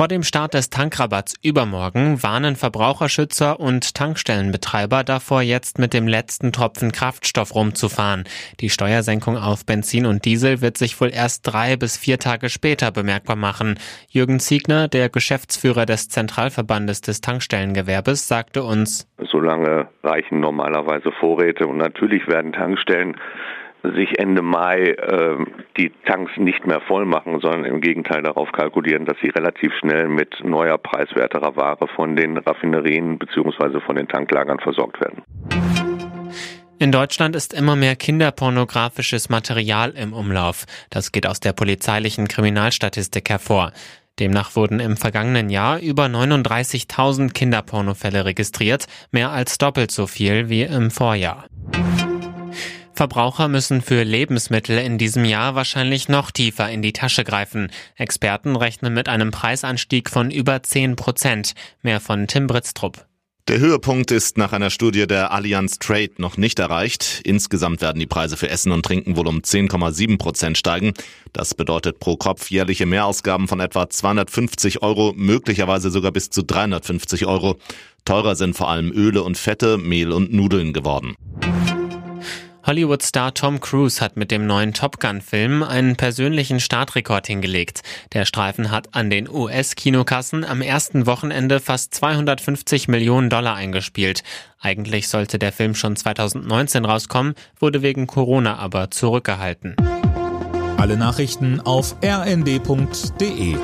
Vor dem Start des Tankrabatts übermorgen warnen Verbraucherschützer und Tankstellenbetreiber davor, jetzt mit dem letzten Tropfen Kraftstoff rumzufahren. Die Steuersenkung auf Benzin und Diesel wird sich wohl erst drei bis vier Tage später bemerkbar machen. Jürgen Ziegner, der Geschäftsführer des Zentralverbandes des Tankstellengewerbes, sagte uns, Solange reichen normalerweise Vorräte und natürlich werden Tankstellen sich Ende Mai äh, die Tanks nicht mehr voll machen, sondern im Gegenteil darauf kalkulieren, dass sie relativ schnell mit neuer preiswerterer Ware von den Raffinerien bzw. von den Tanklagern versorgt werden. In Deutschland ist immer mehr kinderpornografisches Material im Umlauf. Das geht aus der polizeilichen Kriminalstatistik hervor. Demnach wurden im vergangenen Jahr über 39.000 Kinderpornofälle registriert, mehr als doppelt so viel wie im Vorjahr. Verbraucher müssen für Lebensmittel in diesem Jahr wahrscheinlich noch tiefer in die Tasche greifen. Experten rechnen mit einem Preisanstieg von über 10 Prozent. Mehr von Tim Britztrup. Der Höhepunkt ist nach einer Studie der Allianz Trade noch nicht erreicht. Insgesamt werden die Preise für Essen und Trinken wohl um 10,7 Prozent steigen. Das bedeutet pro Kopf jährliche Mehrausgaben von etwa 250 Euro, möglicherweise sogar bis zu 350 Euro. Teurer sind vor allem Öle und Fette, Mehl und Nudeln geworden. Hollywood-Star Tom Cruise hat mit dem neuen Top Gun-Film einen persönlichen Startrekord hingelegt. Der Streifen hat an den US-Kinokassen am ersten Wochenende fast 250 Millionen Dollar eingespielt. Eigentlich sollte der Film schon 2019 rauskommen, wurde wegen Corona aber zurückgehalten. Alle Nachrichten auf rnd.de